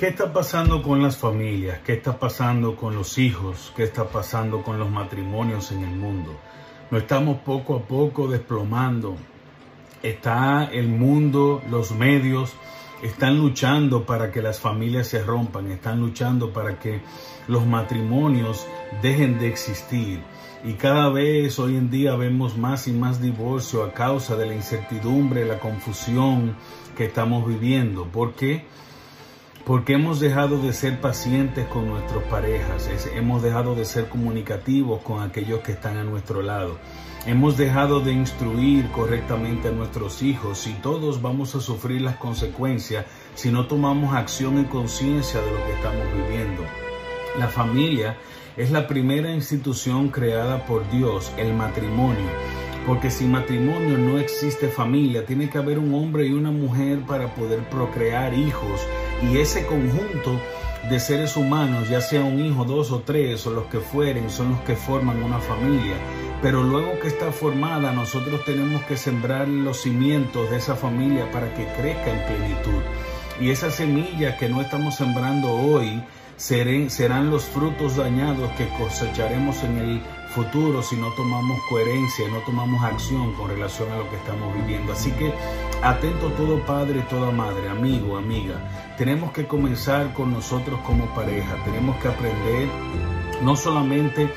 ¿Qué está pasando con las familias? ¿Qué está pasando con los hijos? ¿Qué está pasando con los matrimonios en el mundo? No estamos poco a poco desplomando. Está el mundo, los medios, están luchando para que las familias se rompan, están luchando para que los matrimonios dejen de existir. Y cada vez hoy en día vemos más y más divorcio a causa de la incertidumbre, la confusión que estamos viviendo. ¿Por qué? Porque hemos dejado de ser pacientes con nuestras parejas, hemos dejado de ser comunicativos con aquellos que están a nuestro lado. Hemos dejado de instruir correctamente a nuestros hijos y todos vamos a sufrir las consecuencias si no tomamos acción y conciencia de lo que estamos viviendo. La familia es la primera institución creada por Dios, el matrimonio. Porque sin matrimonio no existe familia, tiene que haber un hombre y una mujer para poder procrear hijos y ese conjunto de seres humanos, ya sea un hijo, dos o tres o los que fueren, son los que forman una familia. Pero luego que está formada, nosotros tenemos que sembrar los cimientos de esa familia para que crezca en plenitud. Y esa semilla que no estamos sembrando hoy serán los frutos dañados que cosecharemos en el futuro si no tomamos coherencia, no tomamos acción con relación a lo que estamos viviendo. Así que atento todo padre, toda madre, amigo, amiga. Tenemos que comenzar con nosotros como pareja. Tenemos que aprender no solamente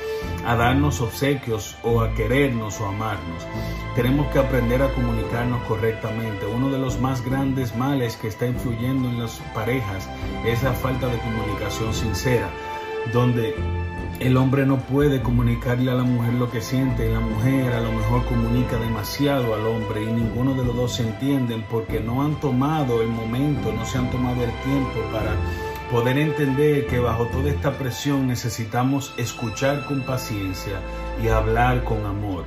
a darnos obsequios o a querernos o amarnos. Tenemos que aprender a comunicarnos correctamente. Uno de los más grandes males que está influyendo en las parejas es la falta de comunicación sincera, donde el hombre no puede comunicarle a la mujer lo que siente y la mujer a lo mejor comunica demasiado al hombre y ninguno de los dos se entienden porque no han tomado el momento, no se han tomado el tiempo para poder entender que bajo toda esta presión necesitamos escuchar con paciencia y hablar con amor.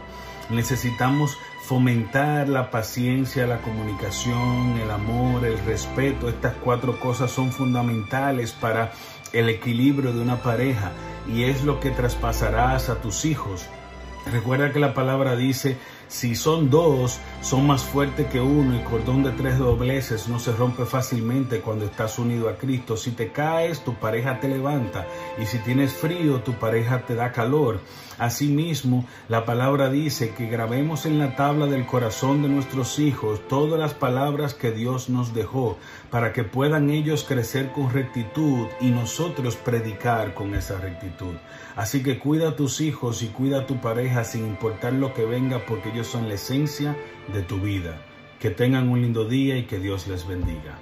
Necesitamos fomentar la paciencia, la comunicación, el amor, el respeto. Estas cuatro cosas son fundamentales para el equilibrio de una pareja y es lo que traspasarás a tus hijos. Recuerda que la palabra dice si son dos, son más fuertes que uno y cordón de tres dobleces no se rompe fácilmente cuando estás unido a Cristo. Si te caes, tu pareja te levanta y si tienes frío, tu pareja te da calor. Asimismo, la palabra dice que grabemos en la tabla del corazón de nuestros hijos todas las palabras que Dios nos dejó para que puedan ellos crecer con rectitud y nosotros predicar con esa rectitud. Así que cuida a tus hijos y cuida a tu pareja sin importar lo que venga porque ellos son la esencia de tu vida. Que tengan un lindo día y que Dios les bendiga.